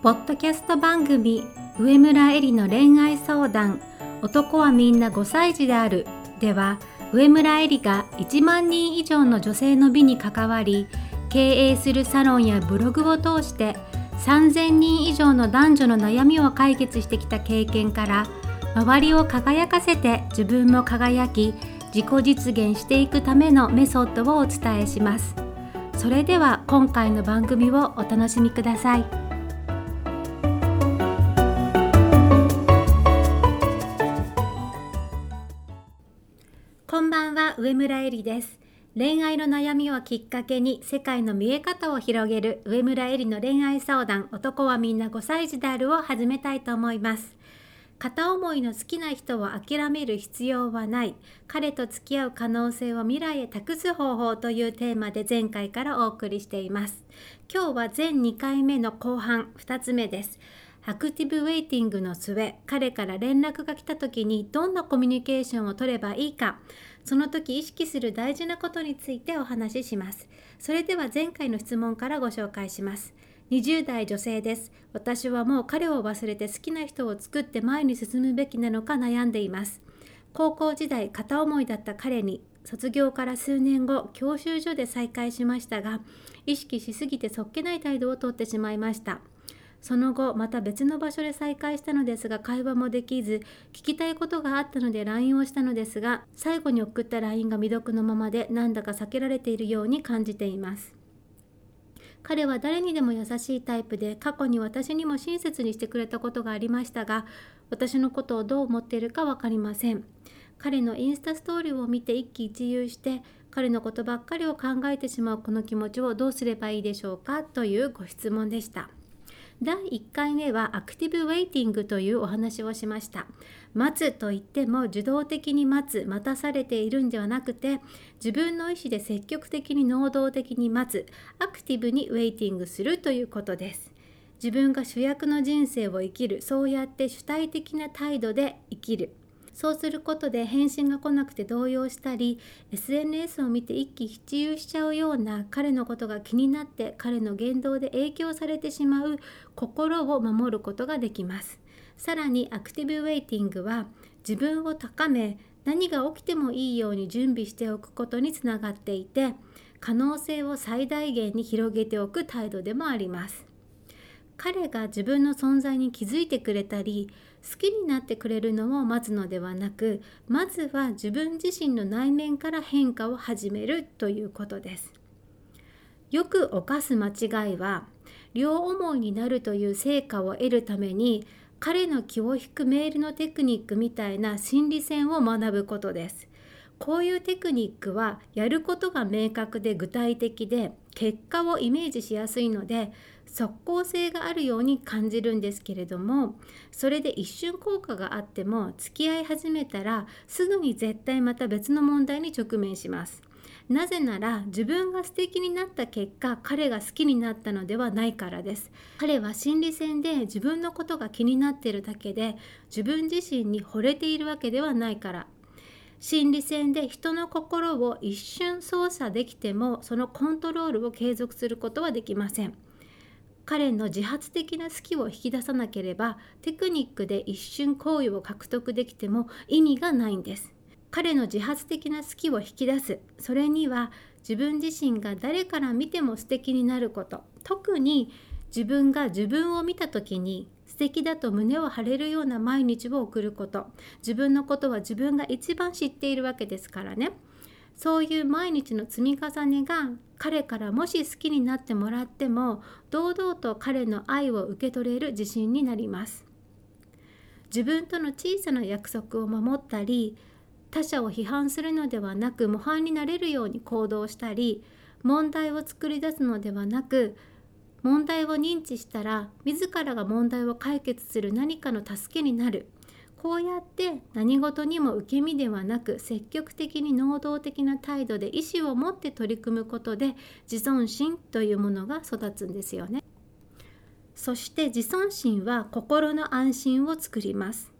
ポッドキャスト番組上村えりの恋愛相談。男はみんな5歳児である。では上村えりが1万人以上の女性の美に関わり経営するサロンやブログを通して3000人以上の男女の悩みを解決してきた経験から周りを輝かせて自分も輝き自己実現していくためのメソッドをお伝えします。それでは今回の番組をお楽しみください。こんばんは上村えりです。恋愛の悩みをきっかけに世界の見え方を広げる上村えりの恋愛相談男はみんな5歳児であるを始めたいと思います。片思いの好きな人を諦める必要はない。彼と付き合う可能性を未来へ託す方法というテーマで前回からお送りしています。今日は全2回目の後半2つ目です。アクティブウェイティングの末彼から連絡が来た時にどんなコミュニケーションを取ればいいかその時意識する大事なことについてお話ししますそれでは前回の質問からご紹介します20代女性です。私はもう彼を忘れて好きな人を作って前に進むべきなのか悩んでいます。高校時代片思いだった彼に卒業から数年後教習所で再会しましたが意識しすぎてそっけない態度をとってしまいましたその後また別の場所で再会したのですが会話もできず聞きたいことがあったので LINE をしたのですが最後に送った LINE が未読のままでなんだか避けられているように感じています。彼は誰にでも優しいタイプで過去に私にも親切にしてくれたことがありましたが私のことをどう思っているか分かりません。彼のインスタストーリーを見て一喜一憂して彼のことばっかりを考えてしまうこの気持ちをどうすればいいでしょうかというご質問でした。第1回目はアクティブウェイティングというお話をしました。待つと言っても受動的に待つ待たされているんではなくて自分の意思で積極的に能動的に待つアクティブにウェイティングするということです。自分が主役の人生を生きるそうやって主体的な態度で生きる。そうすることで返信が来なくて動揺したり SNS を見て一喜一憂しちゃうような彼のことが気になって彼の言動で影響されてしまう心を守ることができます。さらにアクティブウェイティングは自分を高め何が起きてもいいように準備しておくことにつながっていて可能性を最大限に広げておく態度でもあります。彼が自分の存在に気づいてくれたり好きになってくれるのを待つのではなくまずは自分自身の内面から変化を始めるということです。よく犯す間違いは両思いになるという成果を得るために彼の気を引くメールのテクニックみたいな心理戦を学ぶことです。こういうテクニックはやることが明確で具体的で結果をイメージしやすいので即効性があるように感じるんですけれどもそれで一瞬効果があっても付き合い始めたらすぐに絶対また別の問題に直面します。なぜなら自分が素敵になった結果彼が好きになったのではないからです彼は心理戦で自分のことが気になっているだけで自分自身に惚れているわけではないから心理戦で人の心を一瞬操作できてもそのコントロールを継続することはできません。彼の自発的な好きを引き出さなければテクニックで一瞬好意を獲得できても意味がないんです。彼の自発的な好きを引き出す。それには自分自身が誰から見ても素敵になること。特に自分が自分を見た時に素敵だと胸を張れるような毎日を送ること。自分のことは自分が一番知っているわけですからね。そういう毎日の積み重ねが彼からもし好きになってもらっても堂々と彼の愛を受け取れる自信になります。自分との小さな約束を守ったり他者を批判するのではなく模範になれるように行動したり問題を作り出すのではなく問題を認知したら自らが問題を解決する何かの助けになるこうやって何事にも受け身ではなく積極的に能動的な態度で意思を持って取り組むことで自尊心というものが育つんですよね。そして自尊心は心の安心を作ります。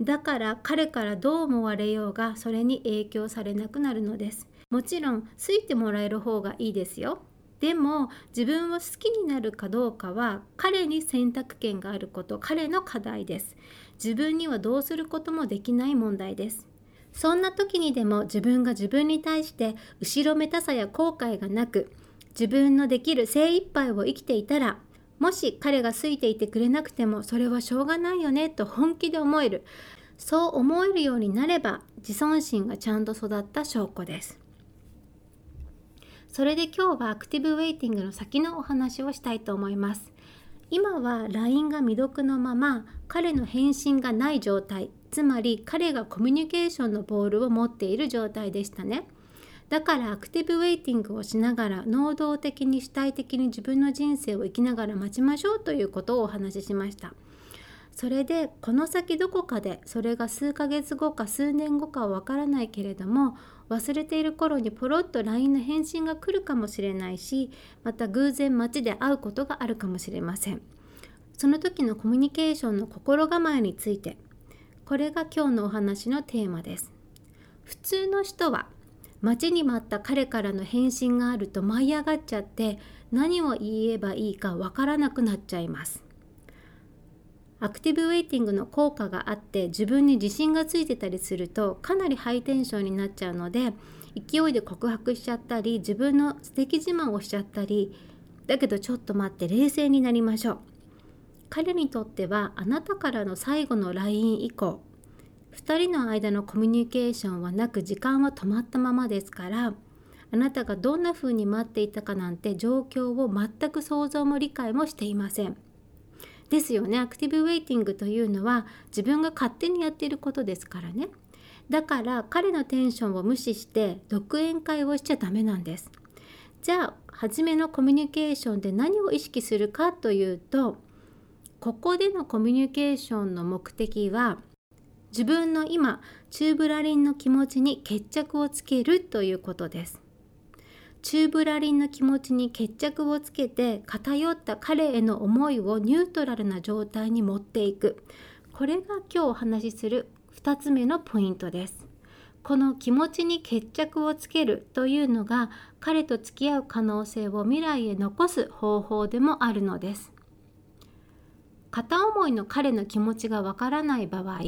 だから彼からどう思われようがそれに影響されなくなるのです。もちろん好いてもらえる方がいいですよ。でも自分を好きになるかどうかは彼に選択権があること彼の課題です。自分にはどうすることもできない問題です。そんな時にでも自分が自分に対して後ろめたさや後悔がなく自分のできる精一杯を生きていたらもし彼が好いていてくれなくてもそれはしょうがないよねと本気で思える。そう思えるようになれば自尊心がちゃんと育った証拠です。それで今日はアクティブウェイティングの先のお話をしたいと思います。今は LINE が未読のまま彼の返信がない状態つまり彼がコミュニケーションのボールを持っている状態でしたね。だからアクティブウェイティングをしながら能動的に主体的に自分の人生を生きながら待ちましょうということをお話ししました。それでこの先どこかでそれが数ヶ月後か数年後かはわからないけれども忘れている頃にポロッと LINE の返信が来るかもしれないしまた偶然街で会うことがあるかもしれません。その時のコミュニケーションの心構えについてこれが今日のお話のテーマです。普通の人は待ちに待った彼からの返信があると舞い上がっちゃって何を言えばいいかわからなくなっちゃいます。アクティブウェイティングの効果があって自分に自信がついてたりするとかなりハイテンションになっちゃうので勢いで告白しちゃったり自分の素敵自慢をしちゃったりだけどちょっと待って冷静になりましょう彼にとってはあなたからの最後の LINE 以降2人の間のコミュニケーションはなく時間は止まったままですからあなたがどんな風に待っていたかなんて状況を全く想像も理解もしていません。ですよね。アクティブウェイティングというのは自分が勝手にやっていることですからね。だから彼のテンションを無視して独演会をしちゃダメなんです。じゃあ初めのコミュニケーションで何を意識するかというとここでのコミュニケーションの目的は自分の今チューブラリンの気持ちに決着をつけるということです。チューブラリンの気持ちに決着をつけて偏った彼への思いをニュートラルな状態に持っていく。これが今日お話しする2つ目のポイントです。この気持ちに決着をつけるというのが彼と付き合う可能性を未来へ残す方法でもあるのです。片思いの彼の気持ちがわからない場合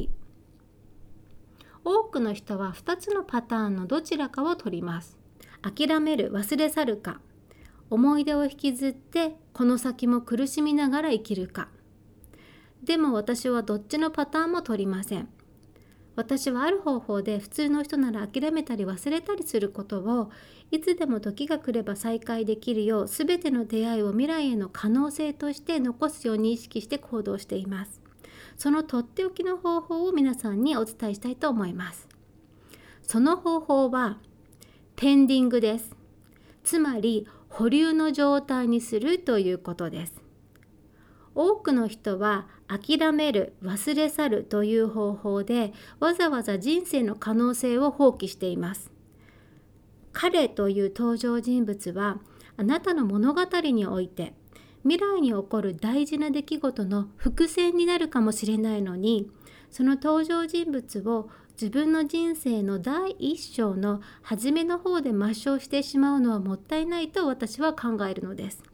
多くの人は2つのパターンのどちらかを取ります。諦める忘れ去るか。思い出を引きずってこの先も苦しみながら生きるか。でも私はどっちのパターンも取りません。私はある方法で普通の人なら諦めたり忘れたりすることをいつでも時が来れば再会できるよう全ての出会いを未来への可能性として残すように意識して行動しています。そのとっておきの方法を皆さんにお伝えしたいと思います。その方法はペンディングです。つまり保留の状態にするということです。多くの人は諦める忘れ去るという方法でわざわざ人生の可能性を放棄しています。彼という登場人物はあなたの物語において未来に起こる大事な出来事の伏線になるかもしれないのにその登場人物を自分の人生の第一章の初めの方で抹消してしまうのはもったいないと私は考えるのです。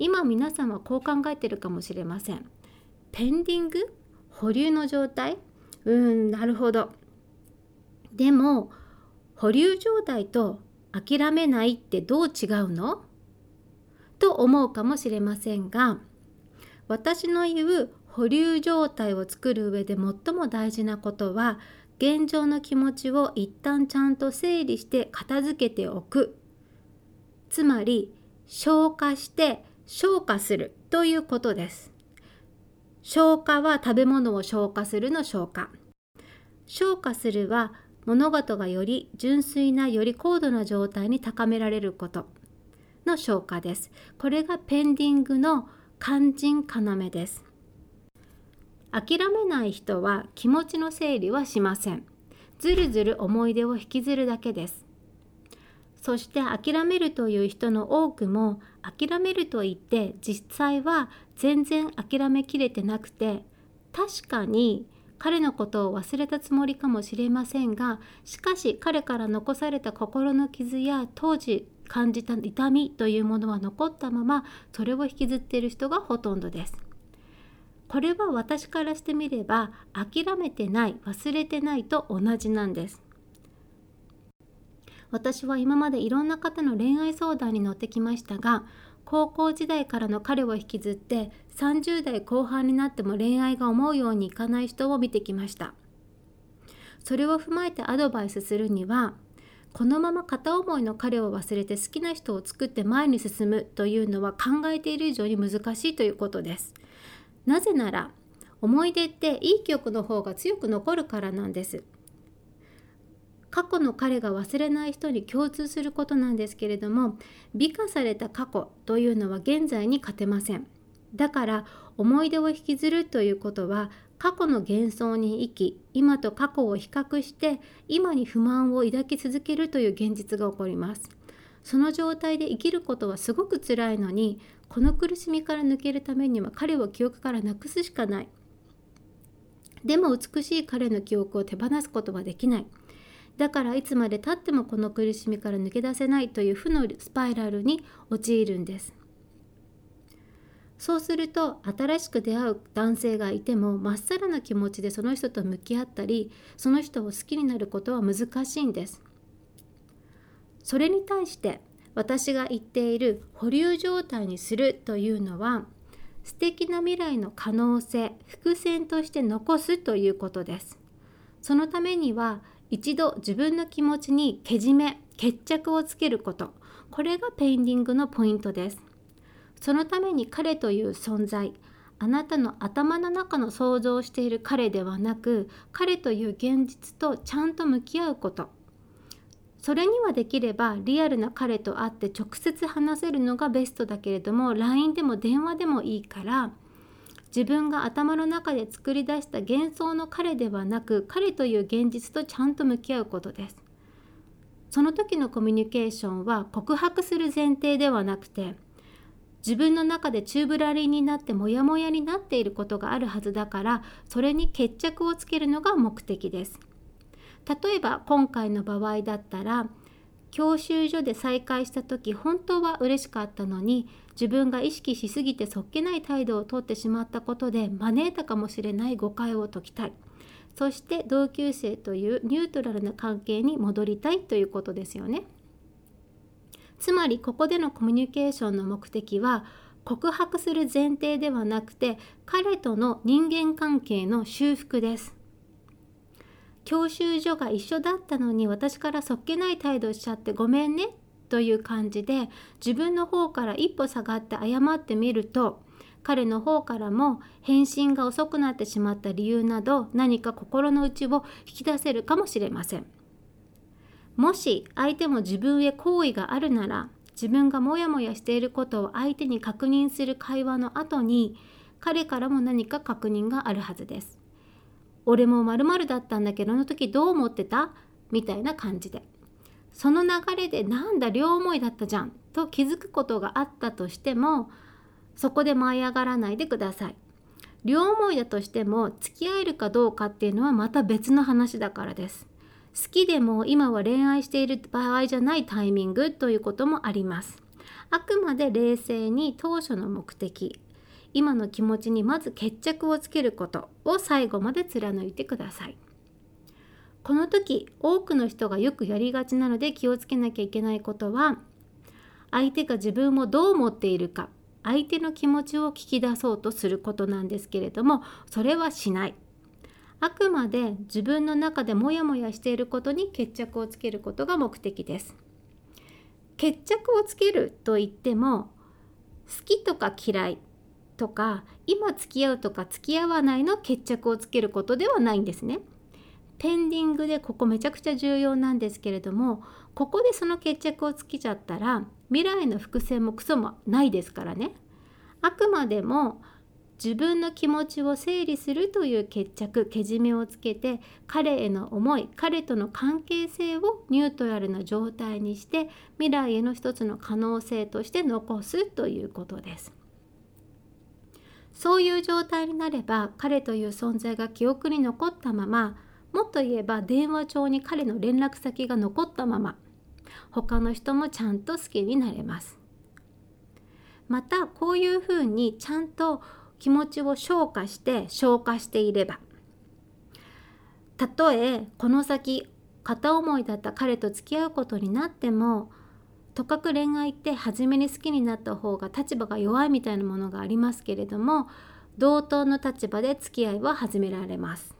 今皆さんはこう考えてるかもしれません。ペンディング？保留の状態？うんなるほど。でも保留状態と諦めないってどう違うの？と思うかもしれませんが私の言う保留状態を作る上で最も大事なことは現状の気持ちを一旦ちゃんと整理して片付けておく。つまり消化して消化するということです。消化は食べ物を消化するの消化。消化するは物事がより純粋なより高度な状態に高められることの消化です。これがペンディングの肝心要です。諦めない人は気持ちの整理はしません。ずるずる思い出を引きずるだけです。そして諦めるという人の多くも諦めると言って実際は全然諦めきれてなくて確かに彼のことを忘れたつもりかもしれませんがしかし彼から残された心の傷や当時感じた痛みというものは残ったままそれを引きずっている人がほとんどですこれは私からしてみれば諦めてない忘れてないと同じなんです。私は今までいろんな方の恋愛相談に乗ってきましたが高校時代からの彼を引きずって30代後半になっても恋愛が思うようにいかない人を見てきました。それを踏まえてアドバイスするにはこのまま片思いの彼を忘れて好きな人を作って前に進むというのは考えている以上に難しいということです。なぜなら思い出っていい記憶の方が強く残るからなんです。過去の彼が忘れない人に共通することなんですけれども美化された過去というのは現在に勝てません。だから思い出を引きずるということは過去の幻想に生き今と過去を比較して今に不満を抱き続けるという現実が起こります。その状態で生きることはすごく辛いのにこの苦しみから抜けるためには彼を記憶からなくすしかない。でも美しい彼の記憶を手放すことはできない。だからいつまでたってもこの苦しみから抜け出せないという負のスパイラルに陥るんです。そうすると新しく出会う男性がいてもまっさらな気持ちでその人と向き合ったりその人を好きになることは難しいんです。それに対して私が言っている保留状態にするというのは素敵な未来の可能性伏線として残すということです。そのためには一度自分の気持ちにけじめ決着をつけること。これがペインディングのポイントです。そのために彼という存在あなたの頭の中の想像している彼ではなく彼という現実とちゃんと向き合うこと。それにはできればリアルな彼と会って直接話せるのがベストだけれども LINE でも電話でもいいから自分が頭の中で作り出した幻想の彼ではなく彼という現実とちゃんと向き合うことですその時のコミュニケーションは告白する前提ではなくて自分の中で宙ぶらりんになってモヤモヤになっていることがあるはずだからそれに決着をつけるのが目的です。例えば今回の場合だったら教習所で再会した時本当は嬉しかったのに自分が意識しすぎてそっけない態度をとってしまったことで招いたかもしれない誤解を解きたい。そして同級生というニュートラルな関係に戻りたいということですよね。つまりここでのコミュニケーションの目的は告白する前提ではなくて彼との人間関係の修復です。教習所が一緒だったのに私からそっけない態度しちゃってごめんねという感じで自分の方から一歩下がって謝ってみると彼の方からも返信が遅くなってしまった理由など何か心の内を引き出せるかもしれません。もし相手も自分へ好意があるなら自分がモヤモヤしていることを相手に確認する会話の後に彼からも何か確認があるはずです。俺もまるだったんだけどあの時どう思ってた？みたいな感じで。その流れでなんだ両思いだったじゃん。と気づくことがあったとしてもそこで舞い上がらないでください。両思いだとしても付き合えるかどうかっていうのはまた別の話だからです。好きでも今は恋愛している場合じゃないタイミングということもあります。あくまで冷静に当初の目的。今の気持ちにまず決着をつけることを最後まで貫いてください。この時多くの人がよくやりがちなので気をつけなきゃいけないことは相手が自分をどう思っているか相手の気持ちを聞き出そうとすることなんですけれどもそれはしない。あくまで自分の中でモヤモヤしていることに決着をつけることが目的です。決着をつけると言っても好きとか嫌いとか今付き合うとか付き合わないの決着をつけることではないんですね。ペンディングでここめちゃくちゃ重要なんですけれどもここでその決着をつけちゃったら未来の伏線もクソもないですからね。あくまでも自分の気持ちを整理するという決着けじめをつけて彼への思い彼との関係性をニュートラルな状態にして未来への一つの可能性として残すということです。そういう状態になれば彼という存在が記憶に残ったままもっと言えば電話帳に彼の連絡先が残ったまま他の人もちゃんと好きになれます。またこういうふうにちゃんと気持ちを消化して消化していればたとえこの先片思いだった彼と付き合うことになってもとかく恋愛って初めに好きになった方が立場が弱いみたいなものがありますけれども同等の立場で付き合いは始められます。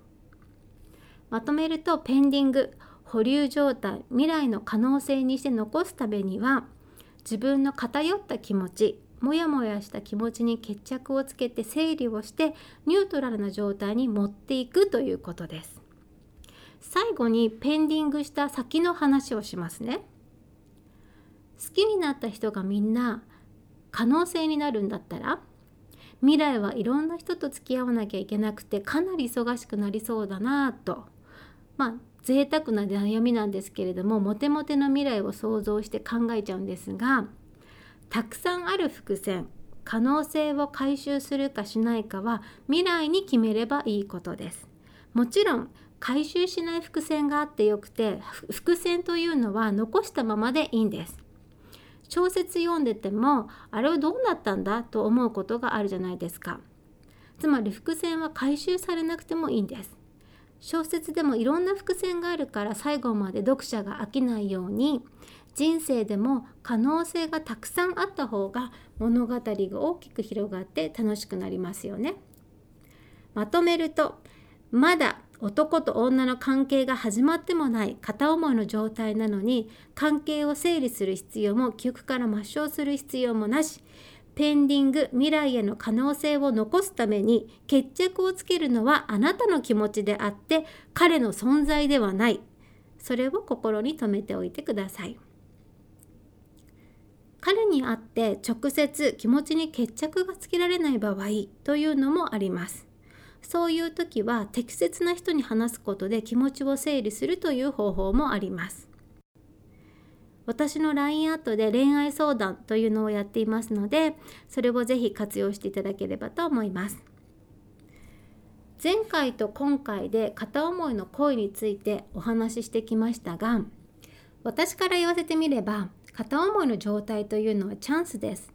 まとめるとペンディング保留状態未来の可能性にして残すためには自分の偏った気持ちモヤモヤした気持ちに決着をつけて整理をしてニュートラルな状態に持っていくということです。最後にペンディングした先の話をしますね。好きになった人がみんな可能性になるんだったら未来はいろんな人と付き合わなきゃいけなくてかなり忙しくなりそうだなと。まあ贅沢な悩みなんですけれどもモテモテの未来を想像して考えちゃうんですがたくさんある伏線可能性を回収するかしないかは未来に決めればいいことです。もちろん回収しない伏線があってよくて伏線というのは残したままでいいんです。小説読んでてもあれはどうなったんだと思うことがあるじゃないですかつまり伏線は回収されなくてもいいんです小説でもいろんな伏線があるから最後まで読者が飽きないように人生でも可能性がたくさんあった方が物語が大きく広がって楽しくなりますよね。まとめるとまだ男と女の関係が始まってもない片思いの状態なのに関係を整理する必要も記憶から抹消する必要もなしペンディング未来への可能性を残すために決着をつけるのはあなたの気持ちであって彼の存在ではない。それを心に留めておいてください。彼に会って直接気持ちに決着がつけられない場合というのもあります。そういう時は適切な人に話すことで気持ちを整理するという方法もあります。私の LINE アットで恋愛相談というのをやっていますのでそれをぜひ活用していただければと思います。前回と今回で片思いの恋についてお話ししてきましたが私から言わせてみれば片思いの状態というのはチャンスです。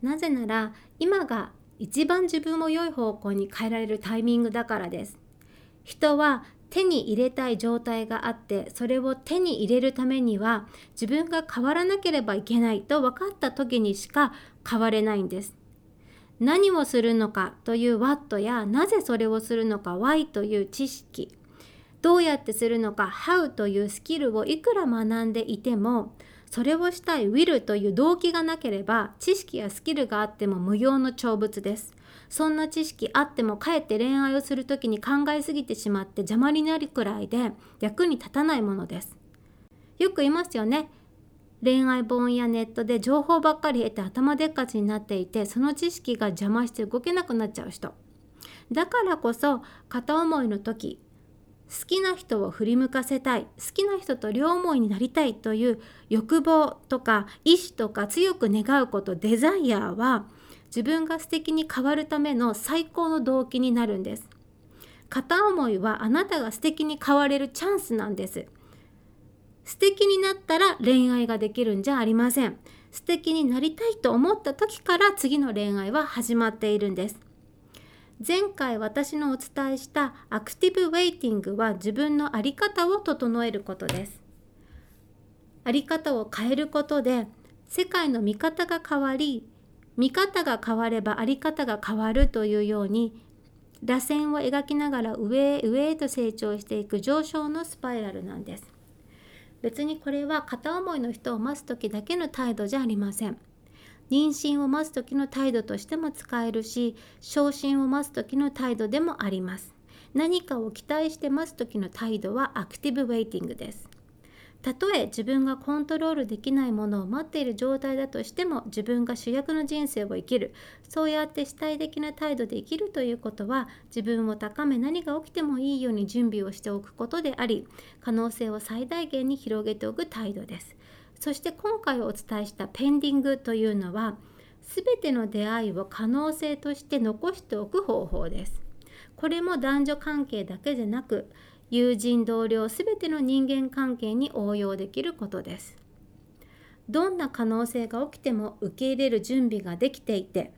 なぜなら今が一番自分を良い方向に変えられるタイミングだからです。人は手に入れたい状態があってそれを手に入れるためには自分が変わらなければいけないと分かった時にしか変われないんです。何をするのかという What やなぜそれをするのか Why という知識。どうやってするのか How というスキルをいくら学んでいてもそれをしたい will という動機がなければ知識やスキルがあっても無用の長物です。そんな知識あってもかえって恋愛をする時に考えすぎてしまって邪魔になるくらいで役に立たないものです。よく言いますよね。恋愛本やネットで情報ばっかり得て頭でっかちになっていてその知識が邪魔して動けなくなっちゃう人。だからこそ片思いの時好きな人を振り向かせたい好きな人と両思いになりたいという欲望とか意志とか強く願うことデザイアは自分が素敵に変わるための最高の動機になるんです。片思いはあなたが素敵に変われるチャンスなんです。素敵になったら恋愛ができるんじゃありません。素敵になりたいと思った時から次の恋愛は始まっているんです。前回私のお伝えしたアクティブウェイティングは自分の在り方を整えることです。在り方を変えることで世界の見方が変わり見方が変われば在り方が変わるというように螺旋を描きながら上へ上へと成長していく上昇のスパイラルなんです。別にこれは片思いの人を待つ時だけの態度じゃありません。妊娠を待つ時の態度としても使えるし昇進を待つ時の態度でもあります。何かを期待して待つ時の態度はアクティブウェイティングです。たとえ自分がコントロールできないものを待っている状態だとしても自分が主役の人生を生きる。そうやって主体的な態度で生きるということは自分を高め何が起きてもいいように準備をしておくことであり可能性を最大限に広げておく態度です。そして今回お伝えしたペンディングというのは全ての出会いを可能性として残しておく方法です。これも男女関係だけでなく友人同僚全ての人間関係に応用できることです。どんな可能性が起きても受け入れる準備ができていて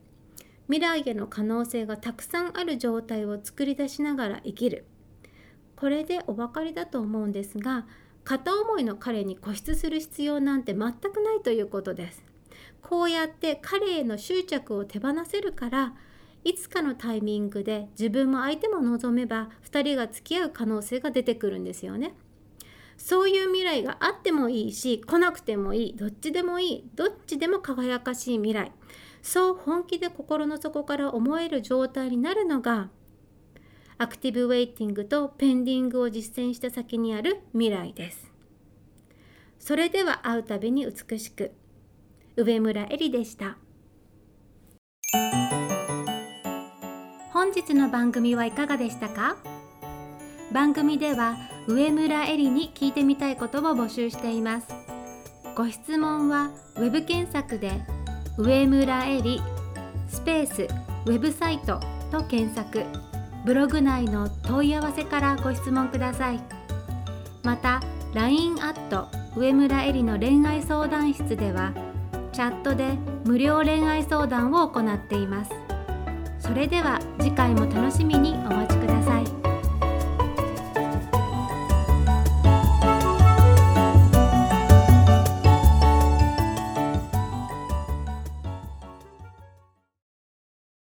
未来への可能性がたくさんある状態を作り出しながら生きるこれでお分かりだと思うんですが片思いの彼に固執する必要なんて全くないということですこうやって彼への執着を手放せるからいつかのタイミングで自分も相手も望めば2人が付き合う可能性が出てくるんですよね。そういう未来があってもいいし来なくてもいいどっちでもいいどっちでも輝かしい未来そう本気で心の底から思える状態になるのがアクティブウェイティングとペンディングを実践した先にある未来です。それでは会うたびに美しく上村えりでした。本日の番組はいかがでしたか？番組では上村えりに聞いてみたいことを募集していますご質問は web 検索で上村えりスペースウェブサイトと検索ブログ内の問い合わせからご質問ください。また LINE アット上村えりの恋愛相談室ではチャットで無料恋愛相談を行っています。それでは次回も楽しみにお待ちください